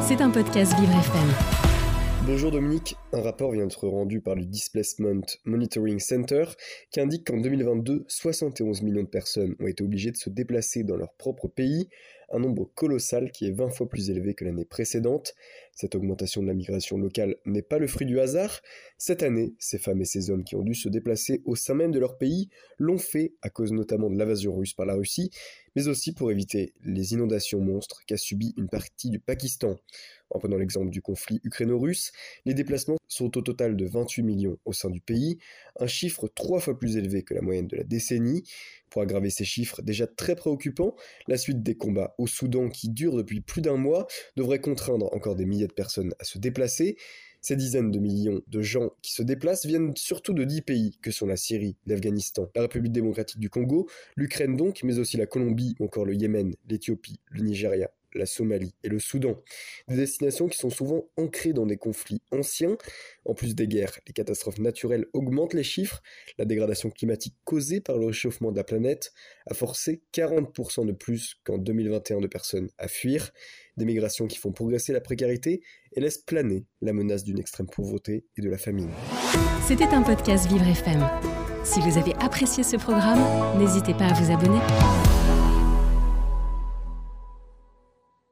C'est un podcast Vivre FM. Bonjour Dominique, un rapport vient d'être rendu par le Displacement Monitoring Center qui indique qu'en 2022, 71 millions de personnes ont été obligées de se déplacer dans leur propre pays un nombre colossal qui est 20 fois plus élevé que l'année précédente. Cette augmentation de la migration locale n'est pas le fruit du hasard. Cette année, ces femmes et ces hommes qui ont dû se déplacer au sein même de leur pays l'ont fait à cause notamment de l'invasion russe par la Russie, mais aussi pour éviter les inondations monstres qu'a subi une partie du Pakistan. En prenant l'exemple du conflit ukraino-russe, les déplacements sont au total de 28 millions au sein du pays, un chiffre trois fois plus élevé que la moyenne de la décennie. Pour aggraver ces chiffres déjà très préoccupants, la suite des combats au Soudan qui durent depuis plus d'un mois devrait contraindre encore des milliers de personnes à se déplacer. Ces dizaines de millions de gens qui se déplacent viennent surtout de dix pays que sont la Syrie, l'Afghanistan, la République démocratique du Congo, l'Ukraine donc, mais aussi la Colombie ou encore le Yémen, l'Éthiopie, le Nigeria, la Somalie et le Soudan. Des destinations qui sont souvent ancrées dans des conflits anciens. En plus des guerres, les catastrophes naturelles augmentent les chiffres. La dégradation climatique causée par le réchauffement de la planète a forcé 40% de plus qu'en 2021 de personnes à fuir. Des migrations qui font progresser la précarité et laissent planer la menace d'une extrême pauvreté et de la famine. C'était un podcast Vivre FM. Si vous avez apprécié ce programme, n'hésitez pas à vous abonner.